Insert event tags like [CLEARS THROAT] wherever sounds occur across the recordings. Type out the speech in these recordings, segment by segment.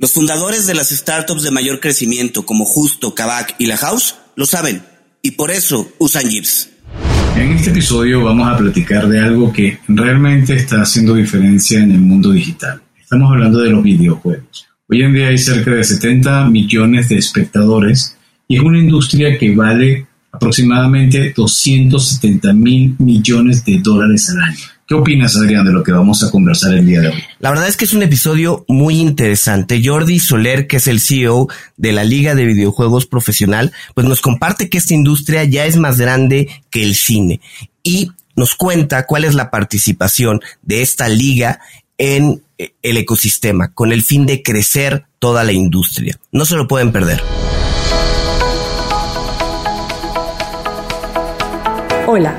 Los fundadores de las startups de mayor crecimiento como Justo, Kavak y La House lo saben y por eso usan Jeeps. En este episodio vamos a platicar de algo que realmente está haciendo diferencia en el mundo digital. Estamos hablando de los videojuegos. Hoy en día hay cerca de 70 millones de espectadores y es una industria que vale aproximadamente 270 mil millones de dólares al año. ¿Qué opinas, Adrián, de lo que vamos a conversar el día de hoy? La verdad es que es un episodio muy interesante. Jordi Soler, que es el CEO de la Liga de Videojuegos Profesional, pues nos comparte que esta industria ya es más grande que el cine y nos cuenta cuál es la participación de esta liga en eh, el ecosistema con el fin de crecer toda la industria. No se lo pueden perder. Hola,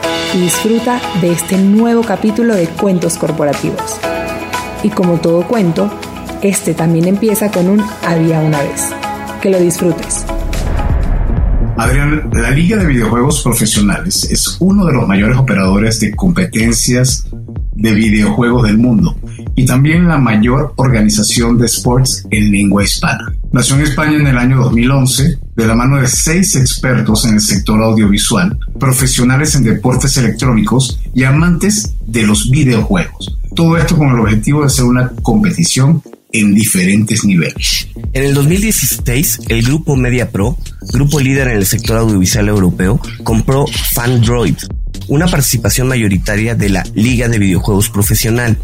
y disfruta de este nuevo capítulo de Cuentos Corporativos. Y como todo cuento, este también empieza con un había una vez. Que lo disfrutes. Adrián, la Liga de Videojuegos Profesionales es uno de los mayores operadores de competencias de videojuegos del mundo y también la mayor organización de sports en lengua hispana. Nació en España en el año 2011 de la mano de seis expertos en el sector audiovisual, profesionales en deportes electrónicos y amantes de los videojuegos. Todo esto con el objetivo de hacer una competición en diferentes niveles. En el 2016, el grupo MediaPro, grupo líder en el sector audiovisual europeo, compró Fandroid, una participación mayoritaria de la Liga de Videojuegos Profesional,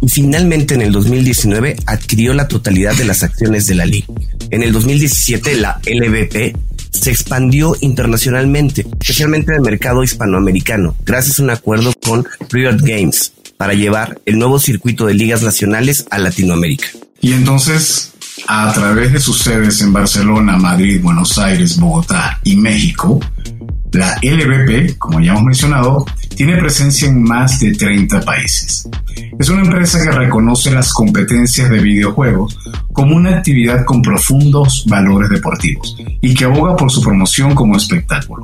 y finalmente en el 2019 adquirió la totalidad de las acciones de la liga. En el 2017 la LVP se expandió internacionalmente, especialmente en el mercado hispanoamericano, gracias a un acuerdo con Riot Games para llevar el nuevo circuito de ligas nacionales a Latinoamérica. Y entonces, a través de sus sedes en Barcelona, Madrid, Buenos Aires, Bogotá y México, la LVP, como ya hemos mencionado, tiene presencia en más de 30 países. Es una empresa que reconoce las competencias de videojuegos como una actividad con profundos valores deportivos y que aboga por su promoción como espectáculo.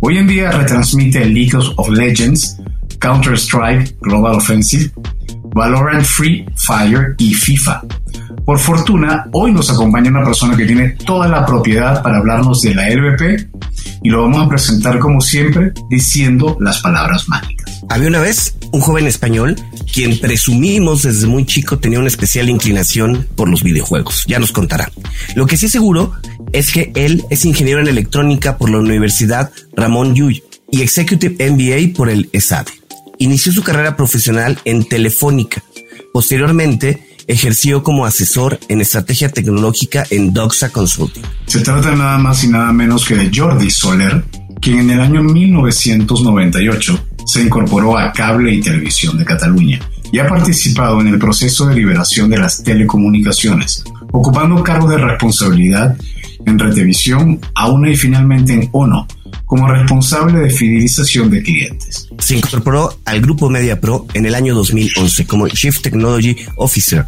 Hoy en día retransmite League of Legends, Counter-Strike Global Offensive, Valorant Free Fire y FIFA. Por fortuna, hoy nos acompaña una persona que tiene toda la propiedad para hablarnos de la LVP y lo vamos a presentar como siempre diciendo las palabras mágicas. Había una vez un joven español quien presumimos desde muy chico tenía una especial inclinación por los videojuegos. Ya nos contará. Lo que sí seguro es que él es ingeniero en electrónica por la Universidad Ramón Llull y Executive MBA por el ESADE. Inició su carrera profesional en Telefónica. Posteriormente, ejerció como asesor en estrategia tecnológica en Doxa Consulting. Se trata nada más y nada menos que de Jordi Soler, quien en el año 1998 se incorporó a Cable y Televisión de Cataluña y ha participado en el proceso de liberación de las telecomunicaciones, ocupando cargos de responsabilidad en Retevisión, AUNA y finalmente en ONO, como responsable de fidelización de clientes. Se incorporó al grupo MediaPro en el año 2011 como Chief Technology Officer,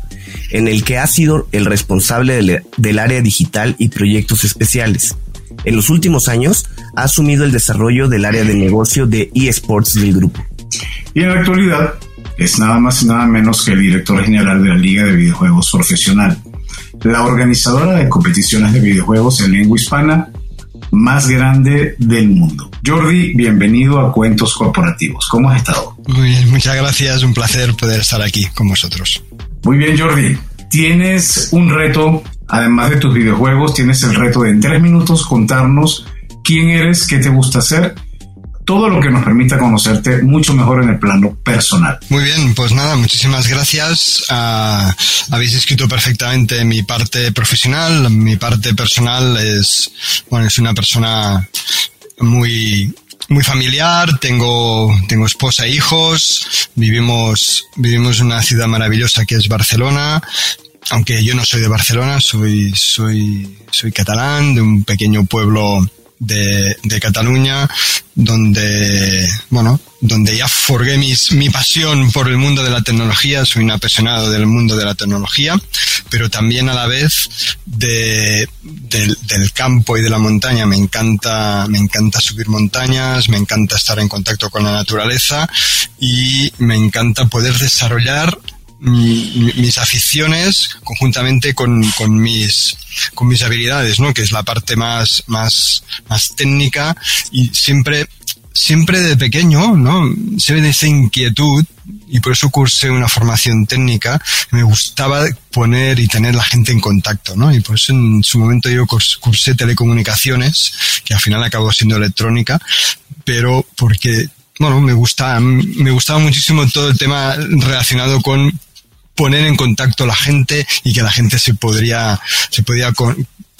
en el que ha sido el responsable del, del área digital y proyectos especiales. En los últimos años ha asumido el desarrollo del área de negocio de eSports del grupo. Y en la actualidad es nada más y nada menos que el director general de la Liga de Videojuegos Profesional, la organizadora de competiciones de videojuegos en lengua hispana más grande del mundo. Jordi, bienvenido a Cuentos Corporativos. ¿Cómo has estado? Muy bien, muchas gracias. Un placer poder estar aquí con vosotros. Muy bien, Jordi. Tienes un reto, además de tus videojuegos, tienes el reto de en tres minutos contarnos quién eres, qué te gusta hacer todo lo que nos permita conocerte mucho mejor en el plano personal. Muy bien, pues nada, muchísimas gracias. Uh, habéis escrito perfectamente mi parte profesional, mi parte personal es, bueno, es una persona muy muy familiar, tengo, tengo esposa e hijos, vivimos, vivimos en una ciudad maravillosa que es Barcelona, aunque yo no soy de Barcelona, soy, soy, soy catalán, de un pequeño pueblo de, de Cataluña, donde, bueno, donde ya forgué mis, mi pasión por el mundo de la tecnología, soy un apasionado del mundo de la tecnología, pero también a la vez de, del, del campo y de la montaña. Me encanta, me encanta subir montañas, me encanta estar en contacto con la naturaleza y me encanta poder desarrollar mis aficiones conjuntamente con, con, mis con mis habilidades, ¿no? Que es la parte más, más, más técnica y siempre, siempre de pequeño, ¿no? Se ve esa inquietud y por eso cursé una formación técnica. Me gustaba poner y tener la gente en contacto, ¿no? Y por eso en su momento yo cursé telecomunicaciones, que al final acabó siendo electrónica, pero porque bueno, me gusta, me gustaba muchísimo todo el tema relacionado con poner en contacto a la gente y que la gente se podría, se podía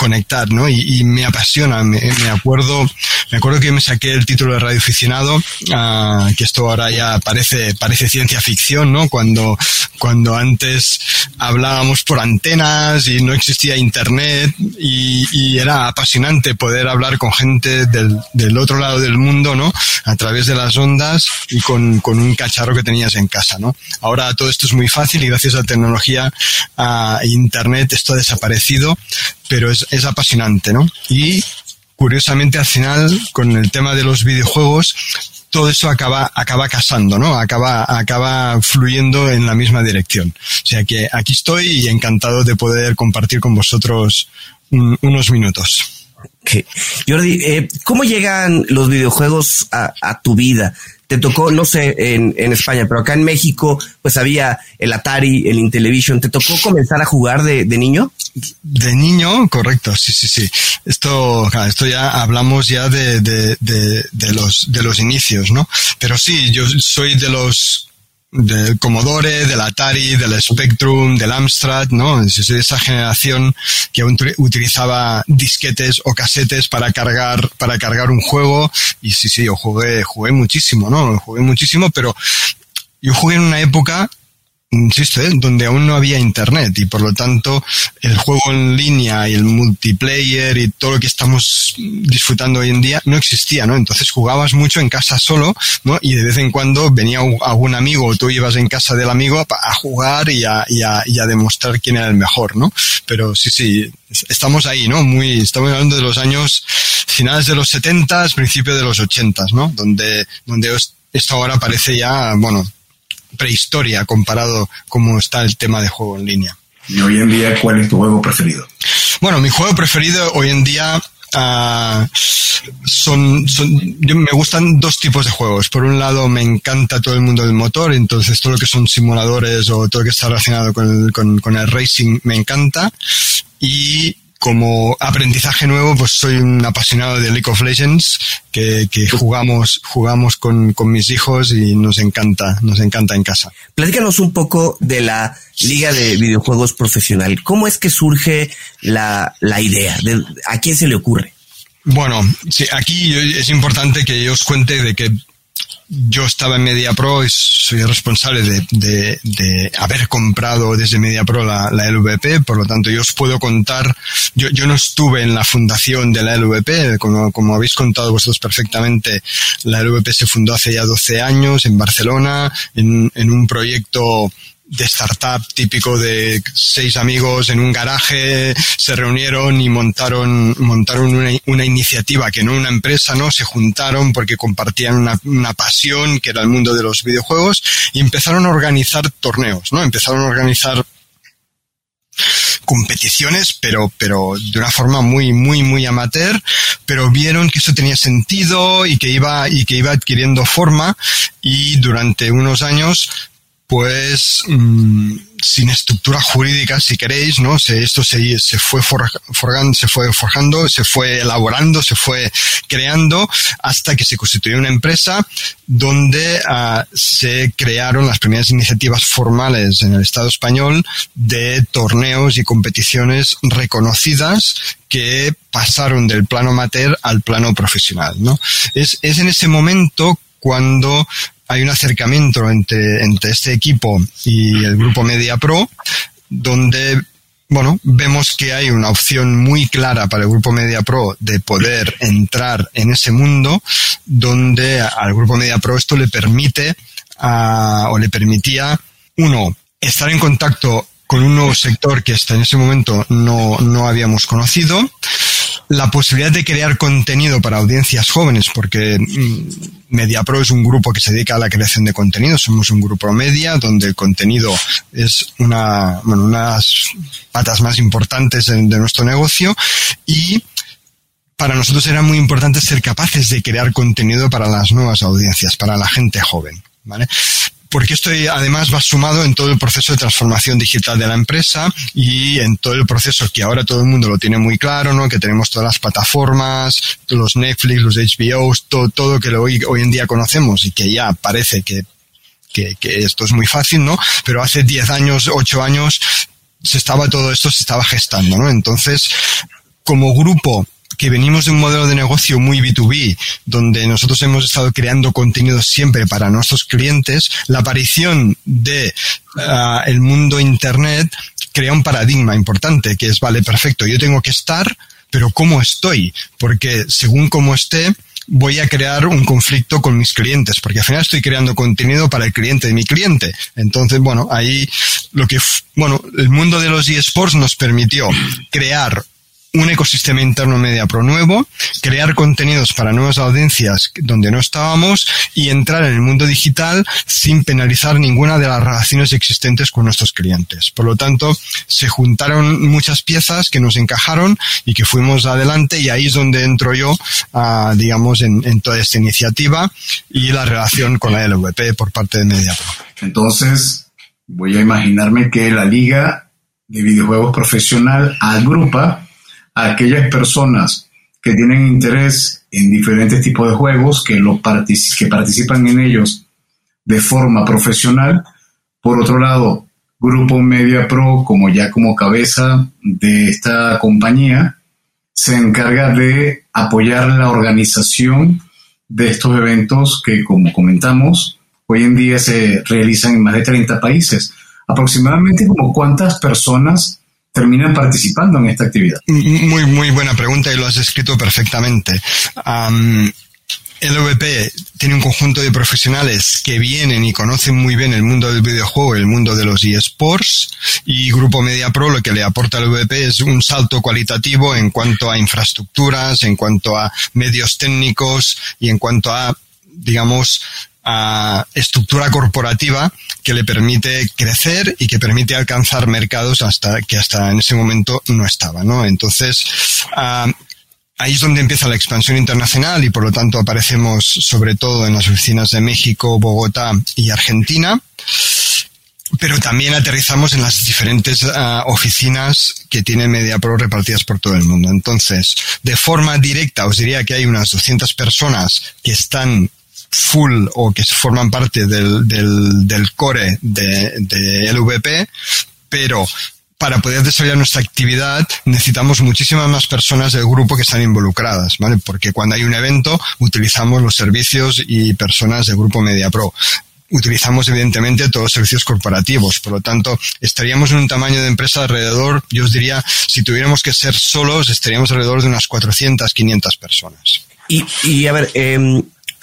conectar, ¿no? Y, me apasiona, me, acuerdo, me acuerdo que me saqué el título de radioaficionado, uh, que esto ahora ya parece, parece ciencia ficción, ¿no? Cuando, cuando antes hablábamos por antenas y no existía internet y, era apasionante poder hablar con gente del, del, otro lado del mundo, ¿no? A través de las ondas y con, con, un cacharro que tenías en casa, ¿no? Ahora todo esto es muy fácil y gracias a la tecnología, a internet, esto ha desaparecido, pero es, es apasionante, ¿no? Y curiosamente al final, con el tema de los videojuegos, todo eso acaba, acaba casando, ¿no? Acaba, acaba fluyendo en la misma dirección. O sea que aquí estoy y encantado de poder compartir con vosotros un, unos minutos. Jordi, eh, ¿cómo llegan los videojuegos a, a tu vida? te tocó, no sé, en, en, España, pero acá en México, pues había el Atari, el Intellivision. ¿Te tocó comenzar a jugar de, de niño? De niño, correcto, sí, sí, sí. Esto, esto ya hablamos ya de, de, de, de los, de los inicios, ¿no? Pero sí, yo soy de los del Commodore, del Atari, del Spectrum, del Amstrad, ¿no? Soy de esa generación que utilizaba disquetes o casetes para cargar, para cargar un juego. Y sí, sí, yo jugué, jugué muchísimo, ¿no? Jugué muchísimo, pero yo jugué en una época insisto, ¿eh? donde aún no había internet y por lo tanto el juego en línea y el multiplayer y todo lo que estamos disfrutando hoy en día no existía, ¿no? Entonces jugabas mucho en casa solo, ¿no? Y de vez en cuando venía algún amigo o tú ibas en casa del amigo a, jugar y a, y a, y a demostrar quién era el mejor, ¿no? Pero sí, sí, estamos ahí, ¿no? Muy, estamos hablando de los años finales de los 70, principios de los 80, ¿no? Donde, donde esto ahora parece ya, bueno, prehistoria comparado cómo está el tema de juego en línea. ¿Y hoy en día cuál es tu juego preferido? Bueno, mi juego preferido hoy en día Uh, son, son yo, me gustan dos tipos de juegos. Por un lado, me encanta todo el mundo del motor, entonces todo lo que son simuladores o todo lo que está relacionado con el, con, con el racing me encanta. Y como aprendizaje nuevo, pues soy un apasionado de League of Legends, que, que jugamos, jugamos con, con, mis hijos y nos encanta, nos encanta en casa. Platícanos un poco de la Liga de Videojuegos Profesional. ¿Cómo es que surge la, la idea? De, ¿A quién se le ocurre? Bueno, sí, aquí es importante que yo os cuente de que yo estaba en MediaPro y soy responsable de, de, de, haber comprado desde MediaPro la, la LVP, por lo tanto yo os puedo contar, yo, yo no estuve en la fundación de la LVP, como, como habéis contado vosotros perfectamente, la LVP se fundó hace ya 12 años en Barcelona, en, en un proyecto de startup típico de seis amigos en un garaje se reunieron y montaron montaron una, iniciativa que no una empresa no se juntaron porque compartían una, una, pasión que era el mundo de los videojuegos y empezaron a organizar torneos no empezaron a organizar competiciones, pero, pero de una forma muy, muy, muy amateur, pero vieron que eso tenía sentido y que iba, y que iba adquiriendo forma y durante unos años pues mmm, sin estructura jurídica, si queréis, ¿no? Se, esto se, se fue forjando, se fue forjando, se fue elaborando, se fue creando hasta que se constituyó una empresa donde uh, se crearon las primeras iniciativas formales en el Estado español de torneos y competiciones reconocidas que pasaron del plano amateur al plano profesional, ¿no? Es, es en ese momento cuando hay un acercamiento entre, entre este equipo y el grupo Media Pro, donde bueno, vemos que hay una opción muy clara para el grupo Media Pro de poder entrar en ese mundo, donde al grupo Media Pro esto le permite o le permitía, uno, estar en contacto con un nuevo sector que hasta en ese momento no, no habíamos conocido, la posibilidad de crear contenido para audiencias jóvenes, porque MediaPro es un grupo que se dedica a la creación de contenido, somos un grupo media donde el contenido es una, bueno, unas patas más importantes de, de nuestro negocio y para nosotros era muy importante ser capaces de crear contenido para las nuevas audiencias, para la gente joven. ¿Vale? Porque esto además va sumado en todo el proceso de transformación digital de la empresa y en todo el proceso que ahora todo el mundo lo tiene muy claro, ¿no? Que tenemos todas las plataformas, los Netflix, los HBO, todo, todo que hoy, hoy en día conocemos y que ya parece que, que, que esto es muy fácil, ¿no? Pero hace 10 años, 8 años, se estaba todo esto, se estaba gestando, ¿no? Entonces, como grupo que venimos de un modelo de negocio muy B2B, donde nosotros hemos estado creando contenido siempre para nuestros clientes, la aparición de uh, el mundo Internet crea un paradigma importante, que es, vale, perfecto, yo tengo que estar, pero ¿cómo estoy? Porque según cómo esté, voy a crear un conflicto con mis clientes, porque al final estoy creando contenido para el cliente de mi cliente. Entonces, bueno, ahí lo que, bueno, el mundo de los eSports nos permitió crear un ecosistema interno MediaPro nuevo, crear contenidos para nuevas audiencias donde no estábamos y entrar en el mundo digital sin penalizar ninguna de las relaciones existentes con nuestros clientes. Por lo tanto, se juntaron muchas piezas que nos encajaron y que fuimos adelante y ahí es donde entro yo, uh, digamos, en, en, toda esta iniciativa y la relación con la LVP por parte de MediaPro. Entonces, voy a imaginarme que la Liga de Videojuegos Profesional agrupa aquellas personas que tienen interés en diferentes tipos de juegos, que, que participan en ellos de forma profesional. Por otro lado, Grupo Media Pro, como ya como cabeza de esta compañía, se encarga de apoyar la organización de estos eventos que, como comentamos, hoy en día se realizan en más de 30 países. Aproximadamente como cuántas personas terminan participando en esta actividad? Muy, muy buena pregunta y lo has escrito perfectamente. Um, LVP tiene un conjunto de profesionales que vienen y conocen muy bien el mundo del videojuego, el mundo de los eSports, y Grupo Media Pro lo que le aporta al LVP es un salto cualitativo en cuanto a infraestructuras, en cuanto a medios técnicos y en cuanto a, digamos, a estructura corporativa que le permite crecer y que permite alcanzar mercados hasta que hasta en ese momento no estaba, ¿no? Entonces, uh, ahí es donde empieza la expansión internacional y por lo tanto aparecemos sobre todo en las oficinas de México, Bogotá y Argentina. pero también aterrizamos en las diferentes ah, oficinas que tiene MediaPro repartidas por todo el mundo. Entonces, de forma directa, os diría que hay unas 200 personas que están full o que forman parte del, del, core de, de LVP, pero para poder desarrollar nuestra actividad necesitamos muchísimas más personas del grupo que están involucradas, ¿vale? Porque cuando hay un evento utilizamos los servicios y personas del grupo MediaPro utilizamos evidentemente todos los servicios corporativos. Por lo tanto, estaríamos en un tamaño de empresa alrededor, yo os diría, si tuviéramos que ser solos, estaríamos alrededor de unas 400, 500 personas. Y, y a ver, eh,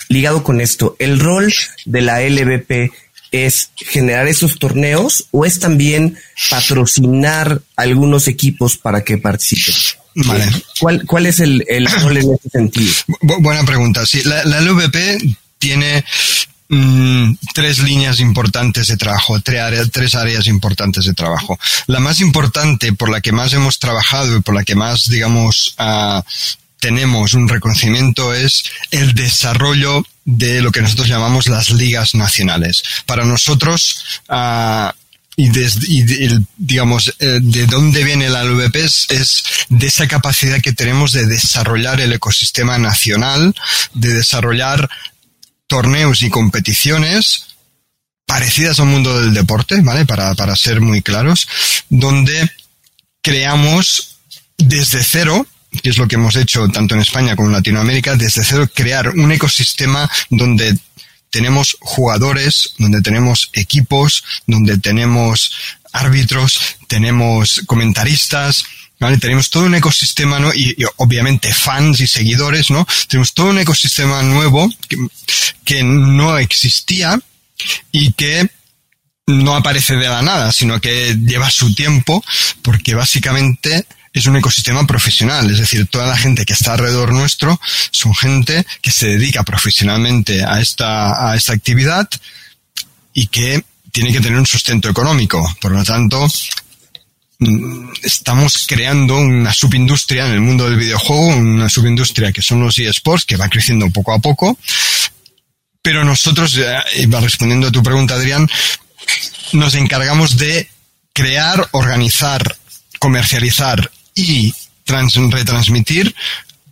ligado con esto, ¿el rol de la LVP es generar esos torneos o es también patrocinar algunos equipos para que participen? Vale. ¿Cuál, cuál es el, [CLEARS THROAT] rol en ese sentido? buena pregunta. Sí, la, la LVP tiene mm, tres líneas importantes de trabajo, tres áreas, tres áreas importantes de trabajo. La más importante, por la que más hemos trabajado y por la que más, digamos, uh, tenemos un reconocimiento es el desarrollo de lo que nosotros llamamos las ligas nacionales. Para nosotros, uh, y, digamos, eh, de dónde viene la LVP es, es, de esa capacidad que tenemos de desarrollar el ecosistema nacional, de desarrollar torneos y competiciones parecidas a un mundo del deporte, ¿vale? Para, para ser muy claros, donde creamos desde cero que es lo que hemos hecho tanto en España como en Latinoamérica, desde cero crear un ecosistema donde tenemos jugadores, donde tenemos equipos, donde tenemos árbitros, tenemos comentaristas, ¿vale? Tenemos todo un ecosistema, ¿no? Y, obviamente fans y seguidores, ¿no? Tenemos todo un ecosistema nuevo que, que no existía y que no aparece de la nada, sino que lleva su tiempo, porque básicamente es un ecosistema profesional, es decir, toda la gente que está alrededor nuestro son gente que se dedica profesionalmente a esta, a esta actividad y que tiene que tener un sustento económico. Por lo tanto, mm, estamos creando una subindustria en el mundo del videojuego, una subindustria que son los eSports, que va creciendo poco a poco. Pero nosotros, y va respondiendo a tu pregunta, Adrián, nos encargamos de crear, organizar, comercializar y retransmitir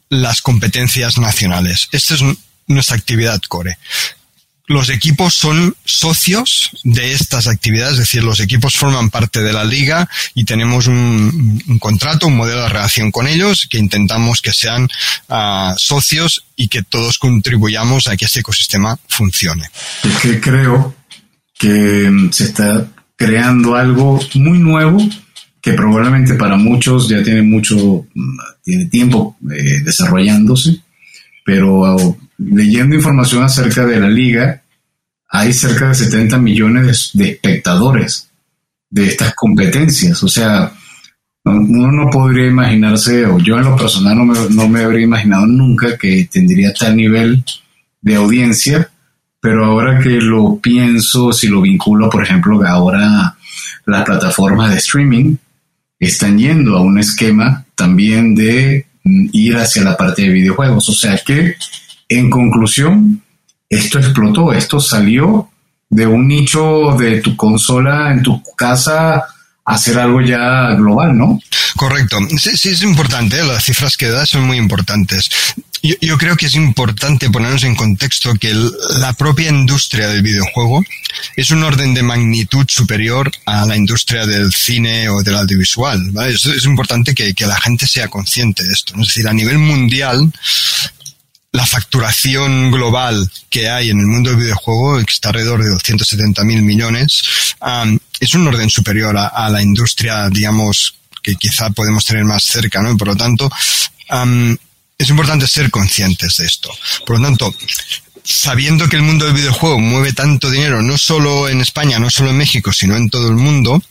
las competencias nacionales. Esta es nuestra actividad core. Los equipos son socios de estas actividades, es decir, los equipos forman parte de la liga y tenemos un, contrato, un modelo de relación con ellos que intentamos que sean uh, socios y que todos contribuyamos a que este ecosistema funcione. Es que creo que se está creando algo muy nuevo que probablemente para muchos ya tiene mucho, tiene tiempo eh, desarrollándose, pero leyendo información acerca de la liga, hay cerca de 70 millones de espectadores de estas competencias. O sea, uno no podría imaginarse, o yo en lo personal no me, no me habría imaginado nunca que tendría tal nivel de audiencia, pero ahora que lo pienso, si lo vinculo, por ejemplo, ahora las plataformas de streaming, están yendo a un esquema también de mm, ir hacia la parte de videojuegos. O sea que, en conclusión, esto explotó, esto salió de un nicho de tu consola en tu casa hacer algo ya global, ¿no? Correcto. Sí, sí es importante, las cifras que das son muy importantes. Yo, creo que es importante ponernos en contexto que la propia industria del videojuego es un orden de magnitud superior a la industria del cine o del audiovisual. Es, importante que, la gente sea consciente de esto. Es decir, a nivel mundial, la facturación global que hay en el mundo del videojuego, que está alrededor de 270 mil millones, es un orden superior a, la industria, digamos, que quizá podemos tener más cerca, ¿no? Por lo tanto, es importante ser conscientes de esto. Por lo tanto, sabiendo que el mundo del videojuego mueve tanto dinero, no solo en España, no solo en México, sino en todo el mundo,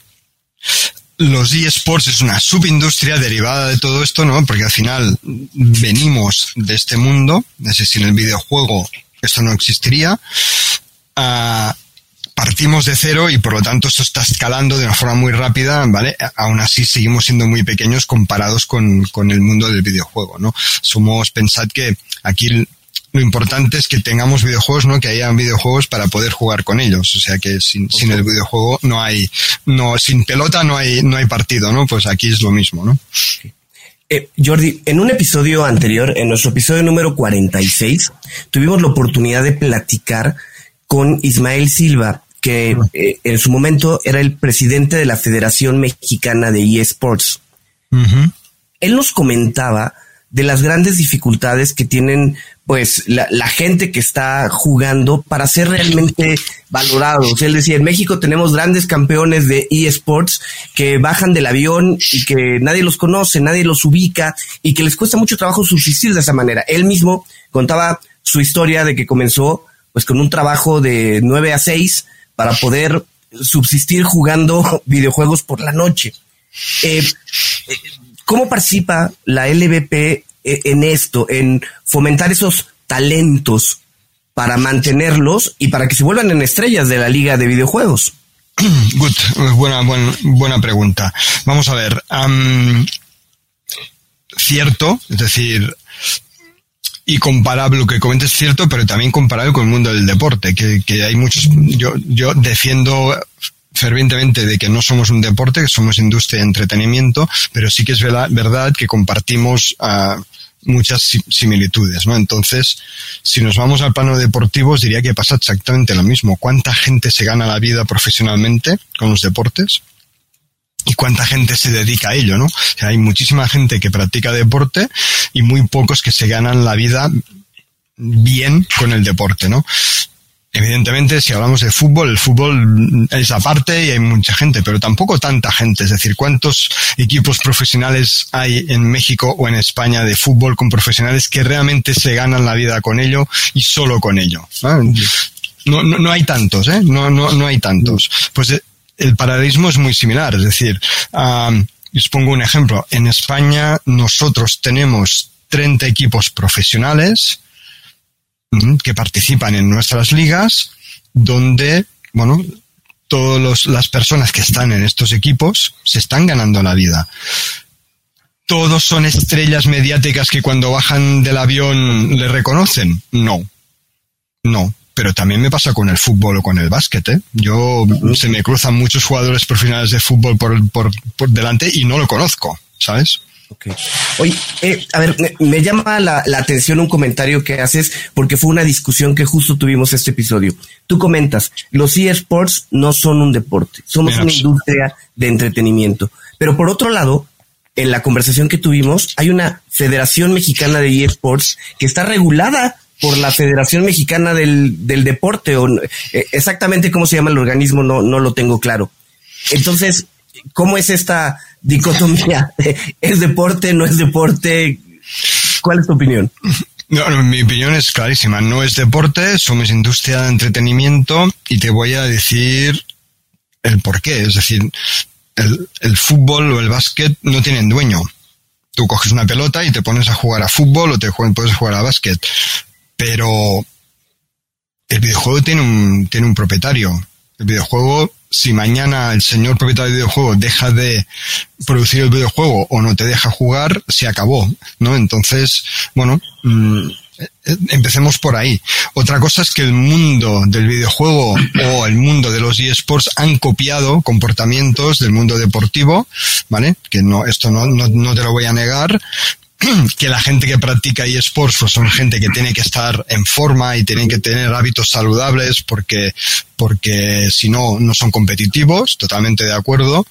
los eSports es una subindustria derivada de todo esto, ¿no? Porque al final venimos de este mundo, es decir, sin el videojuego esto no existiría. Ah, partimos de cero y por lo tanto esto está escalando de una forma muy rápida, ¿vale? Aún así seguimos siendo muy pequeños comparados con, con el mundo del videojuego, ¿no? Somos, pensad que aquí lo importante es que tengamos videojuegos, ¿no? Que hayan videojuegos para poder jugar con ellos. O sea que sin, sin el videojuego no hay, no, sin pelota no hay, no hay partido, ¿no? Pues aquí es lo mismo, ¿no? Eh, Jordi, en un episodio anterior, en nuestro episodio número 46, tuvimos la oportunidad de platicar con Ismael Silva, que eh, en su momento era el presidente de la Federación Mexicana de eSports. Él nos comentaba de las grandes dificultades que tienen pues la, gente que está jugando para ser realmente valorados. Él decía, en México tenemos grandes campeones de eSports que bajan del avión y que nadie los conoce, nadie los ubica y que les cuesta mucho trabajo subsistir de esa manera. Él mismo contaba su historia de que comenzó pues con un trabajo de 9 a 6 para poder subsistir jugando [LAUGHS] videojuegos por la noche. Eh, eh, ¿Cómo participa la LVP eh, en esto, en fomentar esos talentos para mantenerlos y para que se vuelvan en estrellas de la liga de videojuegos? [CLEARS THROAT] Good, buena, buena, buena pregunta. Vamos a ver. cierto, es decir, y comparable, lo que comentes es cierto, pero también comparable con el mundo del deporte, que, que hay muchos, yo, yo defiendo fervientemente de que no somos un deporte, que somos industria de entretenimiento, pero sí que es verdad, que compartimos uh, muchas similitudes, ¿no? Entonces, si nos vamos al plano deportivo, diría que pasa exactamente lo mismo. ¿Cuánta gente se gana la vida profesionalmente con los deportes? Y cuánta gente se dedica a ello, ¿no? O sea, hay muchísima gente que practica deporte y muy pocos que se ganan la vida bien con el deporte, ¿no? Evidentemente, si hablamos de fútbol, el fútbol es aparte y hay mucha gente, pero tampoco tanta gente. Es decir, ¿cuántos equipos profesionales hay en México o en España de fútbol con profesionales que realmente se ganan la vida con ello y solo con ello? No, no, no hay tantos, ¿eh? No, no, no hay tantos. Pues eh, el paradigma es muy similar. Es decir, um, os pongo un ejemplo. En España nosotros tenemos 30 equipos profesionales, que participan en nuestras ligas, donde, bueno, todas las personas que están en estos equipos se están ganando la vida. ¿Todos son estrellas mediáticas que cuando bajan del avión le reconocen? No. No. Pero también me pasa con el fútbol o con el básquet. ¿eh? Yo se me cruzan muchos jugadores profesionales de fútbol por, por, por delante y no lo conozco, ¿sabes? Oye, eh, a ver, me, llama la, atención un comentario que haces porque fue una discusión que justo tuvimos este episodio. Tú comentas, los eSports no son un deporte, somos una industria de entretenimiento. Pero por otro lado, en la conversación que tuvimos, hay una Federación Mexicana de eSports que está regulada por la Federación Mexicana del, del Deporte, o eh, exactamente cómo se llama el organismo, no, no lo tengo claro. Entonces, ¿cómo es esta dicotomía? ¿Es deporte, no es deporte? ¿Cuál es tu opinión? No, mi opinión es clarísima. No es deporte, somos industria de entretenimiento y te voy a decir el por qué. Es decir, el, el fútbol o el básquet no tienen dueño. Tú coges una pelota y te pones a jugar a fútbol o te puedes jugar a básquet. Pero el videojuego tiene un, tiene un propietario. El videojuego si mañana el señor propietario del videojuego deja de producir el videojuego o no te deja jugar, se acabó, ¿no? Entonces, bueno, mm, empecemos por ahí. Otra cosa es que el mundo del videojuego o el mundo de los eSports han copiado comportamientos del mundo deportivo, ¿vale? Que no, esto no, no, no te lo voy a negar, [CLEARS THROAT] que la gente que practica eSports pues son gente que tiene que estar en forma y tienen que tener hábitos saludables porque, porque si no, no son competitivos, totalmente de acuerdo,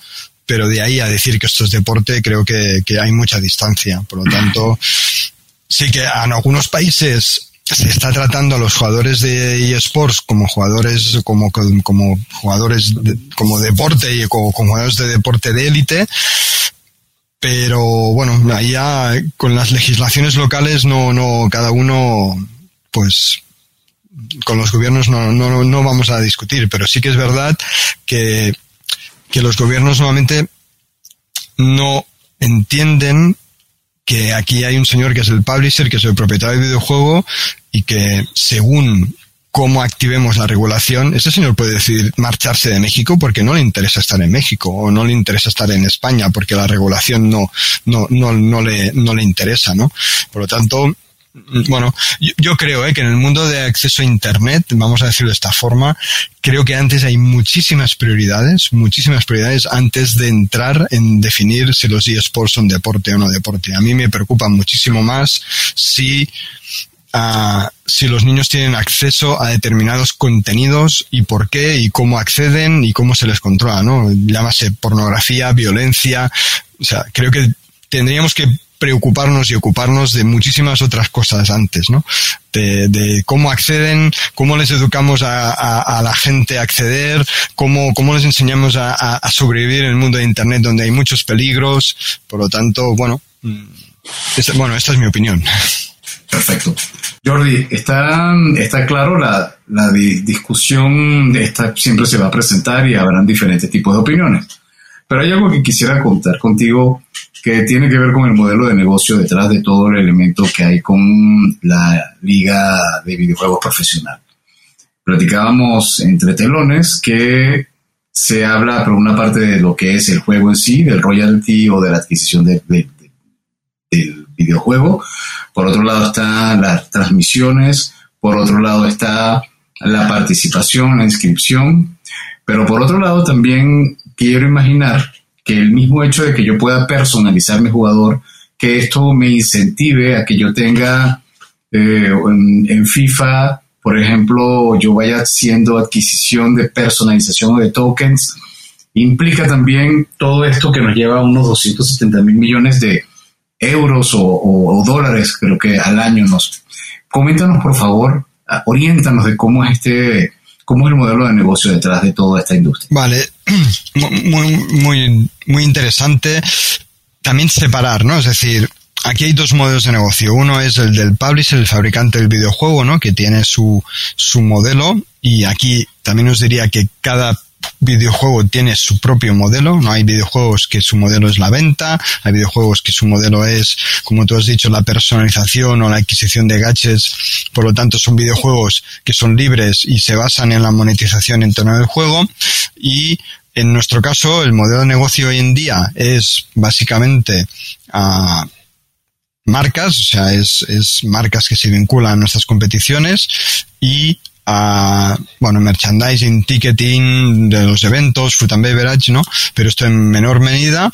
pero de ahí a decir que esto es deporte creo que, que hay mucha distancia. Por lo tanto, [CLEARS THROAT] sí que en algunos países se está tratando a los jugadores de eSports como jugadores como como jugadores como deporte y como, como jugadores de deporte de élite pero bueno, ahí ya con las legislaciones locales no, no, cada uno, pues, con los gobiernos no, no, no vamos a discutir, pero sí que es verdad que, que los gobiernos normalmente no entienden que aquí hay un señor que es el publisher, que es el propietario del videojuego y que según cómo activemos la regulación, ese señor puede decidir marcharse de México porque no le interesa estar en México o no le interesa estar en España porque la regulación no, no, no, no, le, no le interesa, ¿no? Por lo tanto, bueno, yo, creo ¿eh? que en el mundo de acceso a Internet, vamos a decirlo de esta forma, creo que antes hay muchísimas prioridades, muchísimas prioridades antes de entrar en definir si los eSports son deporte o no deporte. A mí me preocupa muchísimo más si si los niños tienen acceso a determinados contenidos y por qué y cómo acceden y cómo se les controla, ¿no? Llámase pornografía, violencia. O sea, creo que tendríamos que preocuparnos y ocuparnos de muchísimas otras cosas antes, ¿no? De, cómo acceden, cómo les educamos a, la gente a acceder, cómo, cómo les enseñamos a, sobrevivir en el mundo de Internet donde hay muchos peligros. Por lo tanto, bueno, mm, bueno, esta es mi opinión. Perfecto. Jordi, está, está claro, la, la discusión esta siempre se va a presentar y habrán diferentes tipos de opiniones. Pero hay algo que quisiera contar contigo que tiene que ver con el modelo de negocio detrás de todo el elemento que hay con la liga de videojuegos profesional. Platicábamos entre telones que se habla por una parte de lo que es el juego en sí, del royalty o de la adquisición del videojuego, por otro lado están las transmisiones, por otro lado está la participación, la inscripción, pero por otro lado también quiero imaginar que el mismo hecho de que yo pueda personalizar mi jugador, que esto me incentive a que yo tenga eh, en, FIFA, por ejemplo, yo vaya haciendo adquisición de personalización de tokens, implica también todo esto que nos lleva a unos 270 mil millones de, euros o, dólares, creo que al año nos. Coméntanos, por favor, oriéntanos de cómo es este, cómo es el modelo de negocio detrás de toda esta industria. Vale, [CLEARS THROAT] muy, muy, muy interesante. También separar, ¿no? Es decir, aquí hay dos modelos de negocio. Uno es el del publisher, el fabricante del videojuego, ¿no? Que tiene su, su modelo. Y aquí también os diría que cada videojuego tiene su propio modelo, no hay videojuegos que su modelo es la venta, hay videojuegos que su modelo es, como tú has dicho, la personalización o la adquisición de gadgets, por lo tanto son videojuegos que son libres y se basan en la monetización en torno del juego. Y en nuestro caso el modelo de negocio hoy en día es básicamente a marcas, o sea, es marcas que se vinculan a nuestras competiciones y a, bueno, merchandising, ticketing de los eventos, food and beverage, ¿no? Pero esto en menor medida.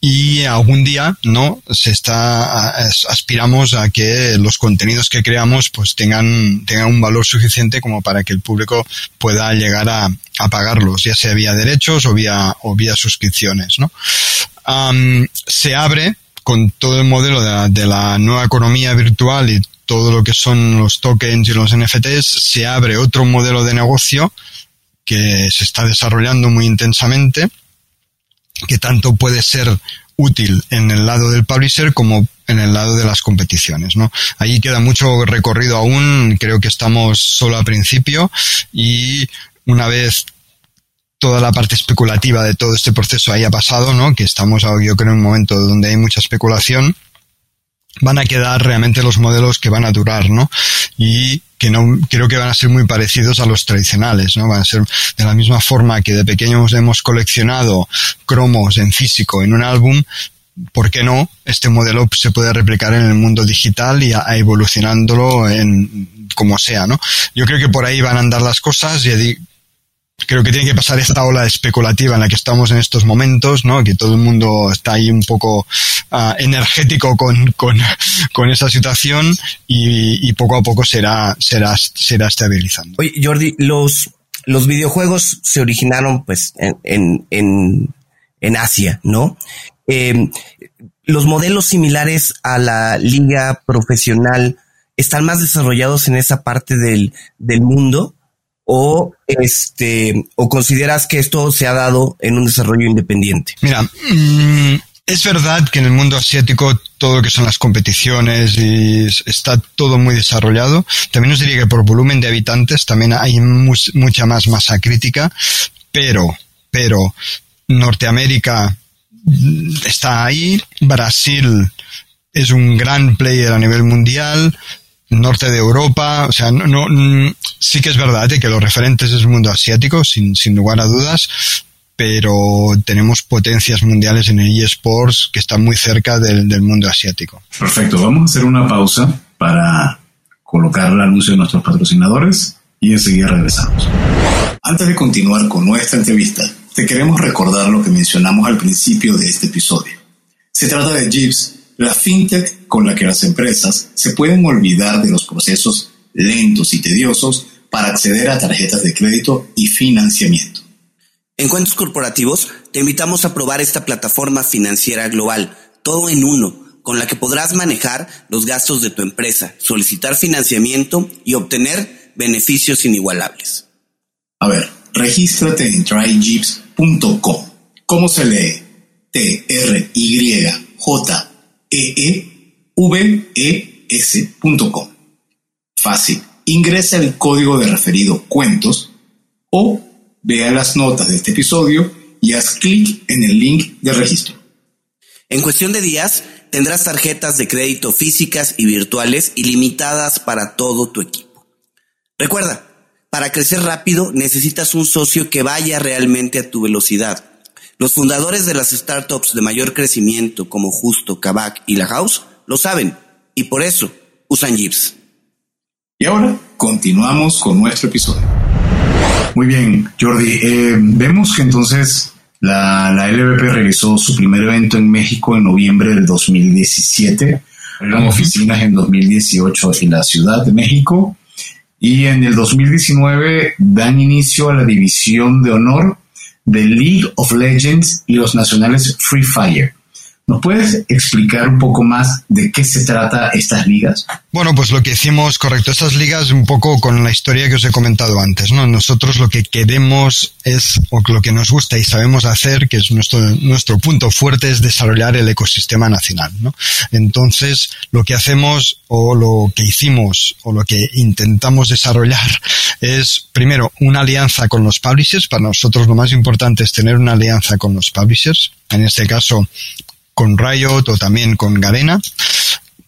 Y algún día no se está aspiramos a que los contenidos que creamos pues tengan tengan un valor suficiente como para que el público pueda llegar a, a pagarlos ya sea vía derechos o vía o vía suscripciones no se abre con todo el modelo de la, de la nueva economía virtual y todo lo que son los tokens y los NFTs, se abre otro modelo de negocio que se está desarrollando muy intensamente, que tanto puede ser útil en el lado del publisher como en el lado de las competiciones, ¿no? Ahí queda mucho recorrido aún, creo que estamos solo a principio y una vez toda la parte especulativa de todo este proceso haya pasado, ¿no? Que estamos, yo creo, en un momento donde hay mucha especulación, van a quedar realmente los modelos que van a durar, ¿no? Y que no creo que van a ser muy parecidos a los tradicionales, ¿no? Van a ser de la misma forma que de pequeños hemos coleccionado cromos en físico en un álbum, ¿por qué no? Este modelo se puede replicar en el mundo digital y evolucionándolo en como sea, ¿no? Yo creo que por ahí van a andar las cosas y creo que tiene que pasar esta ola especulativa en la que estamos en estos momentos, ¿no? Que todo el mundo está ahí un poco ah, energético con, con, con, esa situación y, y, poco a poco será, será, será estabilizando. Oye, Jordi, los, los videojuegos se originaron pues en, en, en, Asia, ¿no? Eh, los modelos similares a la liga profesional están más desarrollados en esa parte del, del mundo o este o consideras que esto se ha dado en un desarrollo independiente? Mira, mm, es verdad que en el mundo asiático todo lo que son las competiciones y está todo muy desarrollado. También os diría que por volumen de habitantes también hay mucha más masa crítica, pero, pero Norteamérica mm, está ahí, Brasil es un gran player a nivel mundial, norte de Europa, o sea, no, no, mm, sí que es verdad que los referentes es el mundo asiático, sin, sin lugar a dudas, pero tenemos potencias mundiales en el eSports que están muy cerca del, del mundo asiático. Perfecto, vamos a hacer una pausa para colocar el anuncio de nuestros patrocinadores y enseguida regresamos. Antes de continuar con nuestra entrevista, te queremos recordar lo que mencionamos al principio de este episodio. Se trata de Jeeps, la fintech con la que las empresas se pueden olvidar de los procesos lentos y tediosos para acceder a tarjetas de crédito y financiamiento. En Cuentos Corporativos te invitamos a probar esta plataforma financiera global, todo en uno, con la que podrás manejar los gastos de tu empresa, solicitar financiamiento y obtener beneficios inigualables. A ver, regístrate en tryjeeps.com. ¿Cómo se lee? T-R-Y-J-E-E-V-E-S.com. Fácil. Ingresa el código de referido cuentos o vea las notas de este episodio y haz clic en el link de registro. En cuestión de días, tendrás tarjetas de crédito físicas y virtuales ilimitadas para todo tu equipo. Recuerda, para crecer rápido necesitas un socio que vaya realmente a tu velocidad. Los fundadores de las startups de mayor crecimiento como Justo, Kavak y La House lo saben y por eso usan Jeeps. Y ahora continuamos con nuestro episodio. Muy bien, Jordi. Eh, vemos que entonces la, la, LVP realizó su primer evento en México en noviembre del 2017. Abrieron oficinas en 2018 en la Ciudad de México. Y en el 2019 dan inicio a la división de honor de League of Legends y los nacionales Free Fire. ¿Nos puedes explicar un poco más de qué se trata estas ligas? Bueno, pues lo que hicimos, correcto, estas ligas un poco con la historia que os he comentado antes, ¿no? Nosotros lo que queremos es, o lo que nos gusta y sabemos hacer, que es nuestro, nuestro punto fuerte, es desarrollar el ecosistema nacional, ¿no? Entonces, lo que hacemos, o lo que hicimos, o lo que intentamos desarrollar, es, primero, una alianza con los publishers. Para nosotros lo más importante es tener una alianza con los publishers. En este caso, con Riot o también con Garena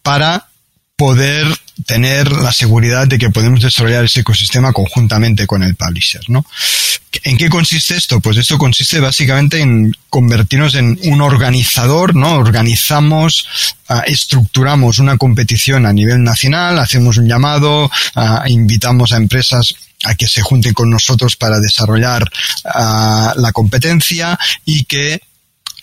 para poder tener la seguridad de que podemos desarrollar ese ecosistema conjuntamente con el publisher, ¿no? ¿En qué consiste esto? Pues esto consiste básicamente en convertirnos en un organizador, ¿no? Organizamos, uh, estructuramos una competición a nivel nacional, hacemos un llamado, uh, invitamos a empresas a que se junten con nosotros para desarrollar uh, la competencia y que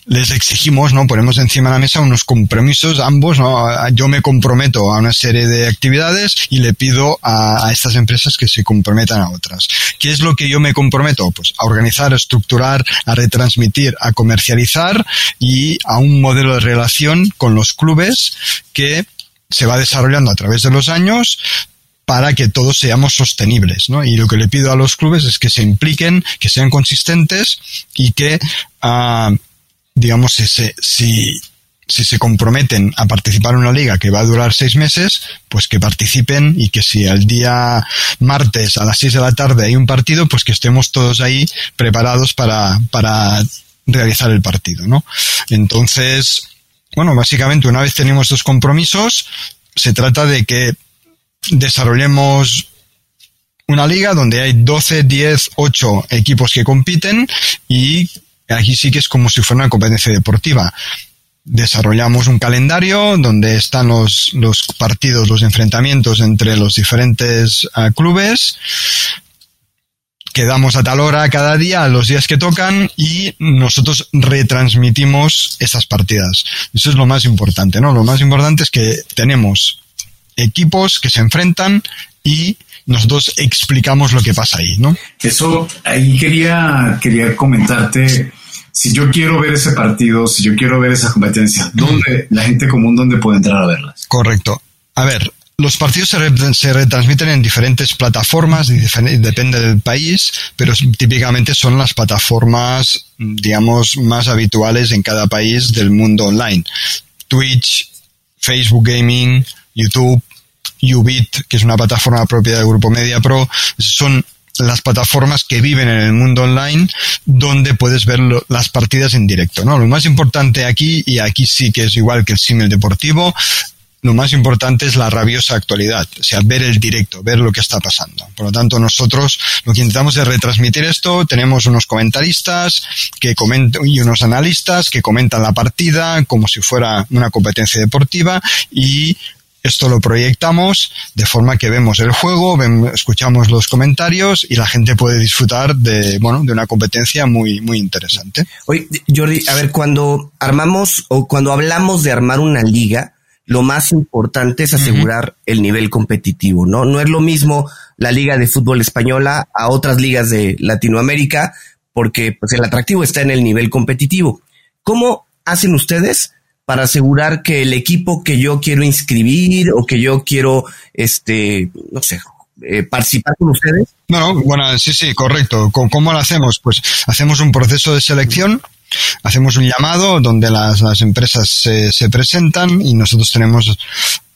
les exigimos, ¿no? Ponemos encima de la mesa unos compromisos ambos, ¿no? Yo me comprometo a una serie de actividades y le pido a, estas empresas que se comprometan a otras. ¿Qué es lo que yo me comprometo? Pues a organizar, a estructurar, a retransmitir, a comercializar y a un modelo de relación con los clubes que se va desarrollando a través de los años para que todos seamos sostenibles, ¿no? Y lo que le pido a los clubes es que se impliquen, que sean consistentes y que uh, digamos, si se, si, si se comprometen a participar en una liga que va a durar seis meses, pues que participen y que si el día martes a las seis de la tarde hay un partido, pues que estemos todos ahí preparados para, para realizar el partido, ¿no? Entonces, bueno, básicamente una vez tenemos estos compromisos, se trata de que desarrollemos una liga donde hay 12, 10, 8 equipos que compiten y Aquí sí que es como si fuera una competencia deportiva. Desarrollamos un calendario donde están los, los partidos, los enfrentamientos entre los diferentes uh, clubes. Quedamos a tal hora cada día, los días que tocan, y nosotros retransmitimos esas partidas. Eso es lo más importante, ¿no? Lo más importante es que tenemos equipos que se enfrentan y nosotros explicamos lo que pasa ahí, ¿no? Eso, ahí quería, quería comentarte, si yo quiero ver ese partido, si yo quiero ver esas competencias, ¿dónde, la gente común, dónde puede entrar a verlas? Correcto. A ver, los partidos se, re se, retransmiten en diferentes plataformas, depende del país, pero típicamente son las plataformas, digamos, más habituales en cada país del mundo online. Twitch, Facebook Gaming, YouTube, Ubit, que es una plataforma propia del grupo Media Pro, son las plataformas que viven en el mundo online donde puedes ver lo, las partidas en directo, ¿no? Lo más importante aquí, y aquí sí que es igual que el símil deportivo, lo más importante es la rabiosa actualidad, o sea, ver el directo, ver lo que está pasando. Por lo tanto, nosotros lo que intentamos es retransmitir esto, tenemos unos comentaristas que comentan, y unos analistas que comentan la partida como si fuera una competencia deportiva y esto lo proyectamos de forma que vemos el juego, escuchamos los comentarios y la gente puede disfrutar de, bueno, de una competencia muy, muy interesante. Oye, Jordi, a ver, cuando armamos o cuando hablamos de armar una liga, lo más importante es asegurar el nivel competitivo, ¿no? No es lo mismo la liga de fútbol española a otras ligas de Latinoamérica, porque pues el atractivo está en el nivel competitivo. ¿Cómo hacen ustedes para asegurar que el equipo que yo quiero inscribir o que yo quiero, este, no sé, eh, participar con ustedes? No, bueno, sí, sí, correcto. ¿Cómo lo hacemos? Pues hacemos un proceso de selección, hacemos un llamado donde las, las empresas se, se presentan y nosotros tenemos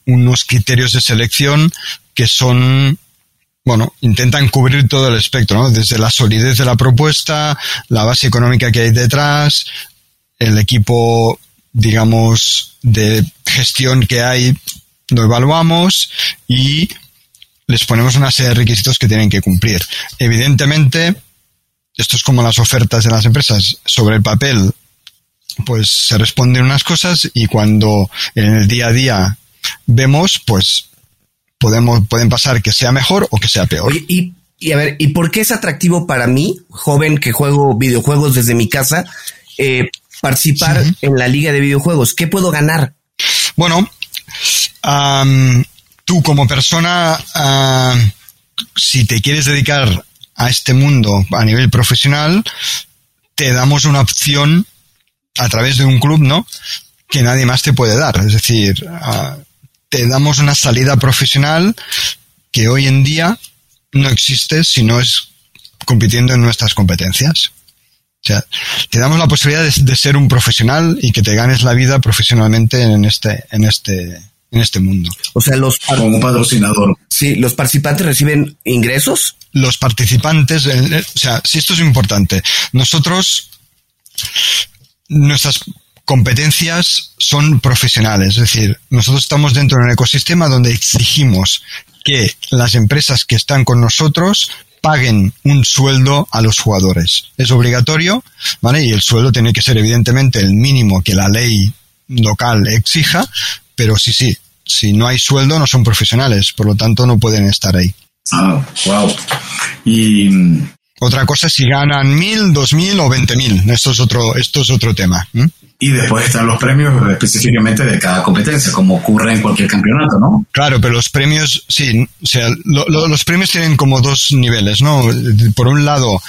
unos criterios de selección que son bueno, intentan cubrir todo el espectro, ¿no? Desde la solidez de la propuesta, la base económica que hay detrás, el equipo, digamos, de gestión que hay, lo evaluamos y les ponemos una serie de requisitos que tienen que cumplir. Evidentemente, esto es como las ofertas de las empresas. Sobre el papel, pues se responden unas cosas y cuando en el día a día vemos, pues podemos, pueden pasar que sea mejor o que sea peor. y, y a ver, ¿y por qué es atractivo para mí, joven que juego videojuegos desde mi casa, eh, participar en la liga de videojuegos? ¿Qué puedo ganar? Bueno, tú como persona, si te quieres dedicar a este mundo a nivel profesional, te damos una opción a través de un club, ¿no? Que nadie más te puede dar. Es decir, te damos una salida profesional que hoy en día no existe si no es compitiendo en nuestras competencias. O sea, te damos la posibilidad de, ser un profesional y que te ganes la vida profesionalmente en este, en este, en este mundo. O sea, los como un patrocinador. Sí, los participantes reciben ingresos. Los participantes, eh, o sea, si esto es importante, nosotros nuestras competencias son profesionales, es decir, nosotros estamos dentro de un ecosistema donde exigimos que las empresas que están con nosotros paguen un sueldo a los jugadores. Es obligatorio, ¿vale? Y el sueldo tiene que ser evidentemente el mínimo que la ley local exija, pero sí, sí, si no hay sueldo no son profesionales, por lo tanto no pueden estar ahí. Ah, wow. Y otra cosa es si ganan mil, dos mil o veinte mil. Esto es otro, esto es otro tema. Y después están los premios específicamente de cada competencia, como ocurre en cualquier campeonato, ¿no? Claro, pero los premios, sí, o sea, los premios tienen como dos niveles, ¿no? Por un lado,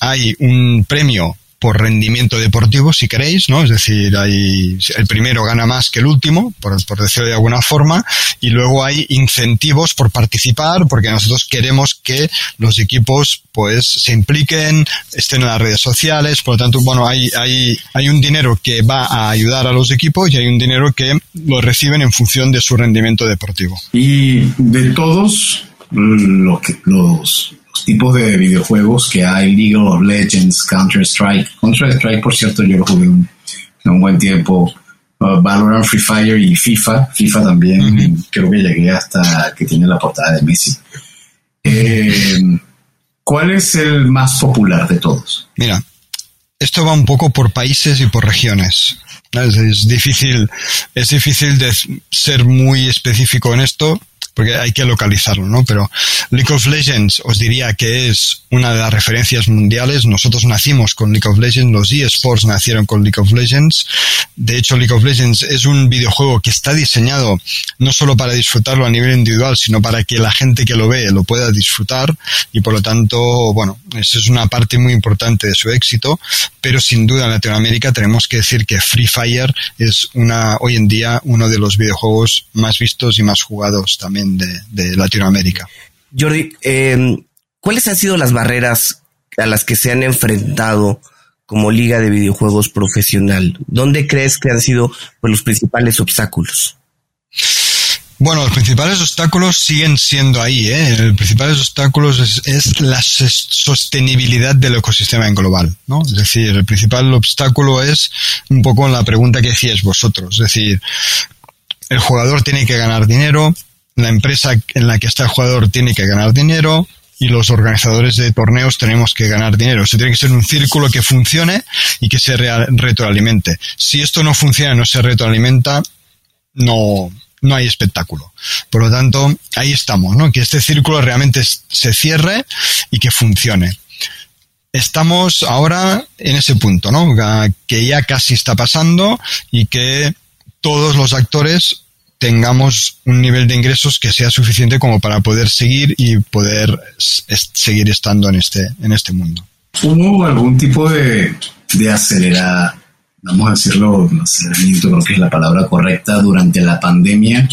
hay un premio por rendimiento deportivo, si queréis, ¿no? Es decir, hay, el primero gana más que el último, por, por decirlo de alguna forma, y luego hay incentivos por participar, porque nosotros queremos que los equipos, pues, se impliquen, estén en las redes sociales, por lo tanto, bueno, hay, hay, hay un dinero que va a ayudar a los equipos y hay un dinero que lo reciben en función de su rendimiento deportivo. Y de todos los, los tipos de videojuegos que hay, League of Legends, Counter-Strike. Counter-Strike, por cierto, yo lo jugué un, un buen tiempo. Uh, Valorant, Free Fire y FIFA. FIFA también, creo que llegué hasta que tiene la portada de Messi. Eh, ¿Cuál es el más popular de todos? Mira, esto va un poco por países y por regiones. Es, difícil, es difícil de ser muy específico en esto, porque hay que localizarlo, ¿no? Pero League of Legends os diría que es una de las referencias mundiales. Nosotros nacimos con League of Legends, los eSports nacieron con League of Legends. De hecho, League of Legends es un videojuego que está diseñado no solo para disfrutarlo a nivel individual, sino para que la gente que lo ve lo pueda disfrutar y por lo tanto, bueno, eso es una parte muy importante de su éxito, pero sin duda en Latinoamérica tenemos que decir que Free Fire es una, hoy en día, uno de los videojuegos más vistos y más jugados también de, Latinoamérica. Jordi, em, ¿cuáles han sido las barreras a las que se han enfrentado como liga de videojuegos profesional? ¿Dónde crees que han sido pues, los principales obstáculos? Bueno, los principales obstáculos siguen siendo ahí. ¿eh? Los principales obstáculos es, la sostenibilidad del ecosistema en global. ¿no? Es decir, el principal obstáculo es un poco la pregunta que decíais vosotros. Es decir, el jugador tiene que ganar dinero, la empresa en la que está el jugador tiene que ganar dinero y los organizadores de torneos tenemos que ganar dinero. Eso tiene que ser un círculo que funcione y que se retroalimente. Si esto no funciona, no se retroalimenta, no, no hay espectáculo. Por lo tanto, ahí estamos, ¿no? Que este círculo realmente se cierre y que funcione. Estamos ahora en ese punto, ¿no? Que ya casi está pasando y que todos los actores tengamos un nivel de ingresos que sea suficiente como para poder seguir y poder seguir estando en este, en este mundo. ¿Hubo algún tipo de, de acelerada, vamos a decirlo, aceleramiento creo que es la palabra correcta, durante la pandemia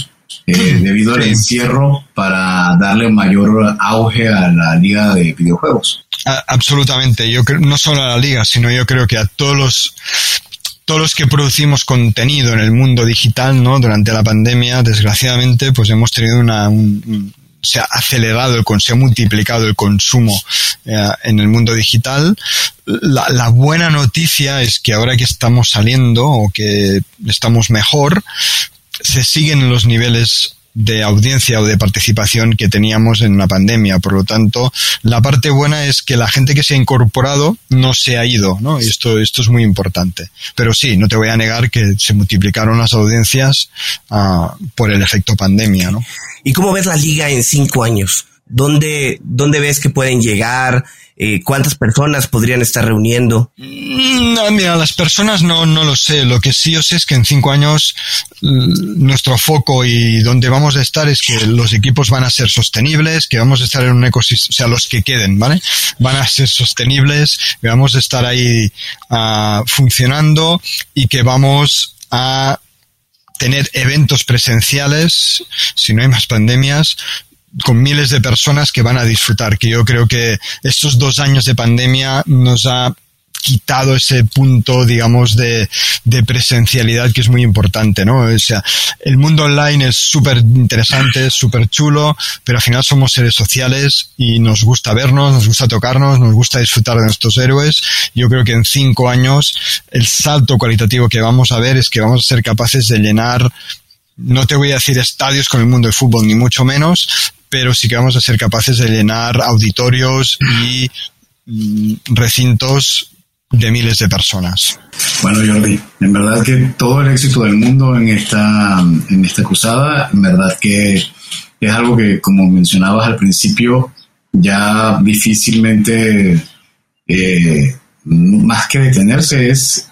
eh, debido al encierro para darle mayor auge a la liga de videojuegos? absolutamente. Yo creo, no solo a la liga, sino yo creo que a todos los todos los que producimos contenido en el mundo digital, ¿no? Durante la pandemia, desgraciadamente, pues hemos tenido una, se ha acelerado, el, se ha multiplicado el consumo eh, en el mundo digital. La, la, buena noticia es que ahora que estamos saliendo o que estamos mejor, se siguen los niveles de audiencia o de participación que teníamos en la pandemia. Por lo tanto, la parte buena es que la gente que se ha incorporado no se ha ido, ¿no? Y esto, esto es muy importante. Pero sí, no te voy a negar que se multiplicaron las audiencias uh, por el efecto pandemia, ¿no? ¿Y cómo ves la liga en cinco años? ¿Dónde, dónde ves que pueden llegar? Eh, ¿Cuántas personas podrían estar reuniendo? Mm, no, mira, las personas no, no lo sé. Lo que sí yo sé es que en cinco años nuestro foco y donde vamos a estar es que los equipos van a ser sostenibles, que vamos a estar en un ecosistema, o sea, los que queden, ¿vale? Van a ser sostenibles, que vamos a estar ahí uh, funcionando y que vamos a tener eventos presenciales, si no hay más pandemias, con miles de personas que van a disfrutar, que yo creo que estos dos años de pandemia nos ha quitado ese punto, digamos, de, de presencialidad que es muy importante, ¿no? O sea, el mundo online es súper interesante, súper chulo, pero al final somos seres sociales y nos gusta vernos, nos gusta tocarnos, nos gusta disfrutar de nuestros héroes. Yo creo que en cinco años el salto cualitativo que vamos a ver es que vamos a ser capaces de llenar no te voy a decir estadios con el mundo del fútbol, ni mucho menos, pero sí que vamos a ser capaces de llenar auditorios y mm, recintos de miles de personas. Bueno, Jordi, en verdad que todo el éxito del mundo en esta, en esta cruzada, en verdad que es algo que, como mencionabas al principio, ya difícilmente, eh, más que detenerse, es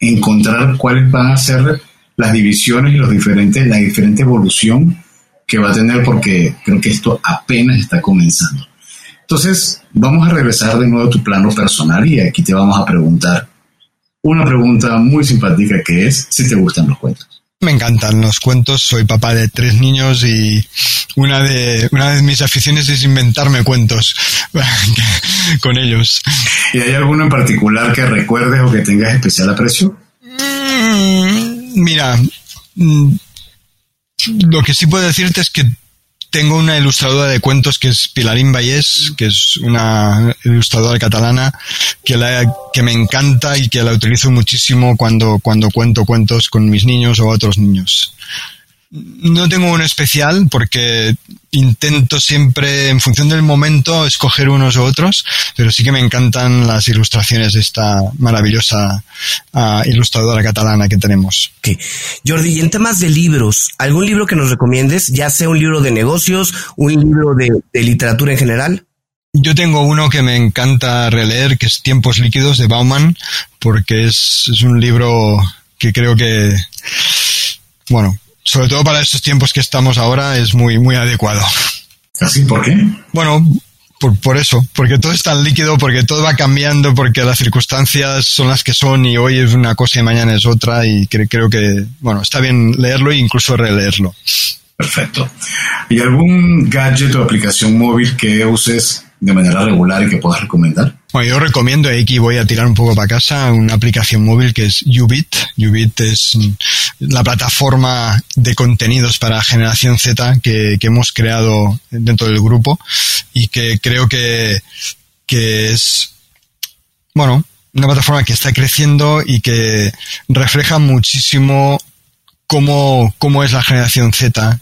encontrar cuáles van a ser las divisiones y los diferentes, la diferente evolución que va a tener porque creo que esto apenas está comenzando. Entonces, vamos a regresar de nuevo a tu plano personal y aquí te vamos a preguntar una pregunta muy simpática que es si te gustan los cuentos. Me encantan los cuentos, soy papá de tres niños y una de, una de mis aficiones es inventarme cuentos [LAUGHS] con ellos. ¿Y hay alguno en particular que recuerdes o que tengas especial aprecio? Mm, mira, mm, lo que sí puedo decirte es que tengo una ilustradora de cuentos que es Pilarín Vallés, que es una ilustradora catalana que, la, que me encanta y que la utilizo muchísimo cuando, cuando cuento cuentos con mis niños o otros niños. No tengo un especial porque intento siempre, en función del momento, escoger unos u otros, pero sí que me encantan las ilustraciones de esta maravillosa uh, ilustradora catalana que tenemos. Okay. Jordi, y en temas de libros, ¿algún libro que nos recomiendes, ya sea un libro de negocios, un libro de, de literatura en general? Yo tengo uno que me encanta releer, que es Tiempos líquidos de Bauman, porque es, es un libro que creo que, bueno, sobre todo para estos tiempos que estamos ahora, es muy, muy adecuado. ¿Así? ¿Por qué? Bueno, por, por, eso, porque todo es tan líquido, porque todo va cambiando, porque las circunstancias son las que son y hoy es una cosa y mañana es otra y creo que, bueno, está bien leerlo e incluso releerlo. Perfecto. ¿Y algún gadget o aplicación móvil que uses de manera regular y que puedas recomendar? Bueno, yo recomiendo, aquí voy a tirar un poco para casa, una aplicación móvil que es Ubit. Ubit es la plataforma de contenidos para generación Z que, que hemos creado dentro del grupo y que creo que, que es, bueno, una plataforma que está creciendo y que refleja muchísimo cómo, cómo es la generación Z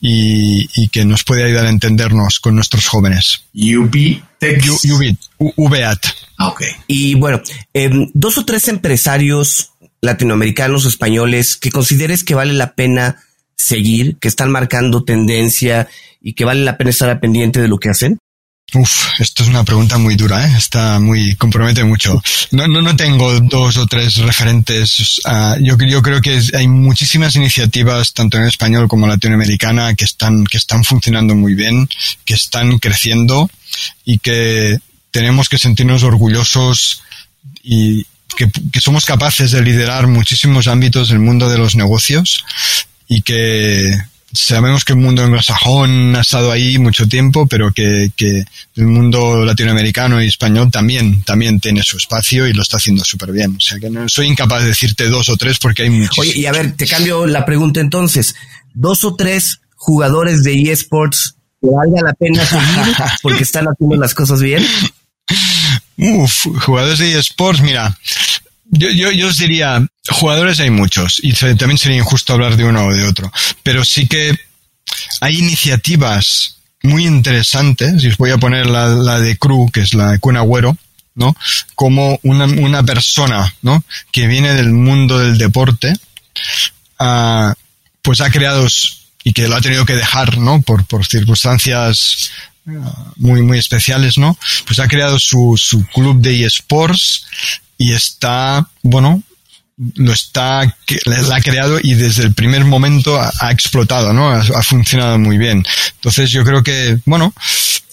y, y, que nos puede ayudar a entendernos con nuestros jóvenes. UBIT. UBAT. Ah, ok. Y bueno, eh, dos o tres empresarios latinoamericanos o españoles que consideres que vale la pena seguir, que están marcando tendencia y que vale la pena estar pendiente de lo que hacen? Uf, esto es una pregunta muy dura, ¿eh? Está muy, compromete mucho. No, no, no tengo dos o tres referentes. Uh, yo, yo creo que hay muchísimas iniciativas, tanto en español como latinoamericana, que están, que están funcionando muy bien, que están creciendo y que tenemos que sentirnos orgullosos y que somos capaces de liderar muchísimos ámbitos del mundo de los negocios y que sabemos que el mundo anglosajón ha estado ahí mucho tiempo, pero que, que, el mundo latinoamericano y español también, también tiene su espacio y lo está haciendo súper bien. O sea que no soy incapaz de decirte dos o tres porque hay muchos. Oye, y a ver, te cambio la pregunta entonces. ¿Dos o tres jugadores de eSports que valga la pena seguir porque están haciendo las cosas bien? [LAUGHS] Uf, jugadores de eSports, mira, yo, yo, yo os diría, jugadores hay muchos y también sería injusto hablar de uno o de otro, pero sí que hay iniciativas muy interesantes, y os voy a poner la, la de Cru, que es la de Kun ¿no? Como una, una persona, ¿no? Que viene del mundo del deporte, uh, pues ha creado, y que lo ha tenido que dejar, ¿no? Por, por circunstancias muy, muy especiales, ¿no? Pues ha creado su, su club de eSports y está, bueno, lo está, la ha creado y desde el primer momento ha, explotado, ¿no? Ha, funcionado muy bien. Entonces yo creo que, bueno,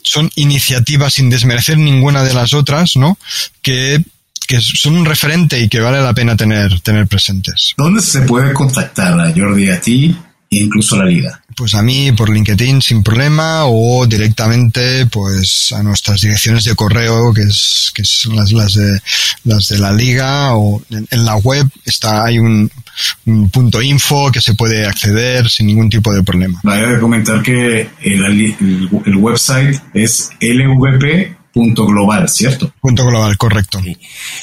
son iniciativas sin desmerecer ninguna de las otras, ¿no? Que que son un referente y que vale la pena tener, tener presentes. ¿Dónde se puede contactar a Jordi a ti incluso la liga? Pues a mí por LinkedIn sin problema o directamente pues a nuestras direcciones de correo que es que son las, las de las de la liga o en, en la web está hay un, un, punto info que se puede acceder sin ningún tipo de problema. Vale de comentar que el, el, el website es lvp punto global, ¿cierto? Punto global, correcto. Sí.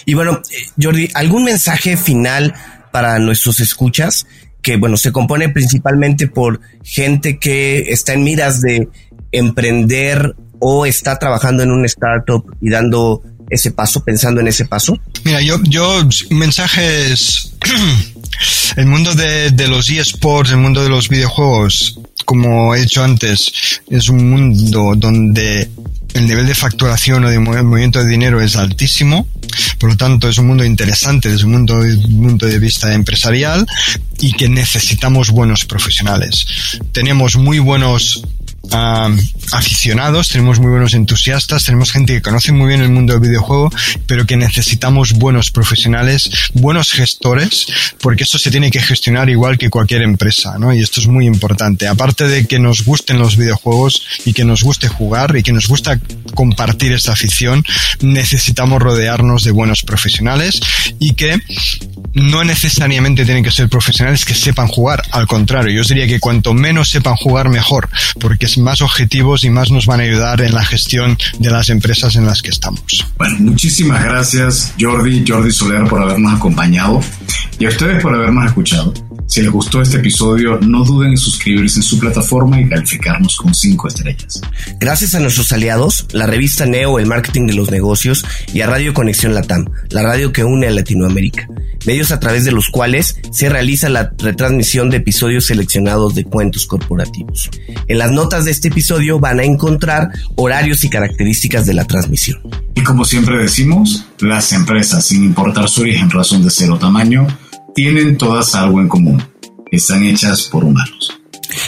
Y bueno, Jordi, ¿algún mensaje final para nuestros escuchas? Que bueno, se compone principalmente por gente que está en miras de emprender o está trabajando en un startup y dando ese paso, pensando en ese paso? Mira, yo, yo mensajes, [CLEARS THROAT] el mundo de, de los eSports, el mundo de los videojuegos, como he dicho antes, es un mundo donde el nivel de facturación o de movimiento de dinero es altísimo, por lo tanto es un mundo interesante desde un punto, punto de vista empresarial y que necesitamos buenos profesionales. Tenemos muy buenos uh, aficionados, tenemos muy buenos entusiastas, tenemos gente que conoce muy bien el mundo del videojuego, pero que necesitamos buenos profesionales, buenos gestores, porque esto se tiene que gestionar igual que cualquier empresa, ¿no? Y esto es muy importante. Aparte de que nos gusten los videojuegos y que nos guste jugar y que nos gusta compartir esta afición, necesitamos rodearnos de buenos profesionales y que no necesariamente tienen que ser profesionales que sepan jugar, al contrario, yo os diría que cuanto menos sepan jugar mejor, porque es más objetivos y más nos van a ayudar en la gestión de las empresas en las que estamos. Bueno, muchísimas gracias Jordi, Jordi Soler por habernos acompañado y a ustedes por habernos escuchado. Si les gustó este episodio, no duden en suscribirse en su plataforma y calificarnos con 5 estrellas. Gracias a nuestros aliados, la revista Neo, el marketing de los negocios, y a Radio Conexión Latam, la radio que une a Latinoamérica, medios a través de los cuales se realiza la retransmisión de episodios seleccionados de cuentos corporativos. En las notas de este episodio van a encontrar horarios y características de la transmisión. Y como siempre decimos, las empresas, sin importar su origen, razón de ser o tamaño, tienen todas algo en común. Están hechas por humanos.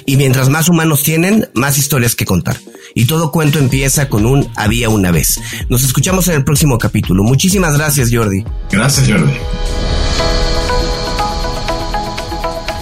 Y mientras más humanos tienen, más historias que contar. Y todo cuento empieza con un había una vez. Nos escuchamos en el próximo capítulo. Muchísimas gracias, Jordi. Gracias, Jordi.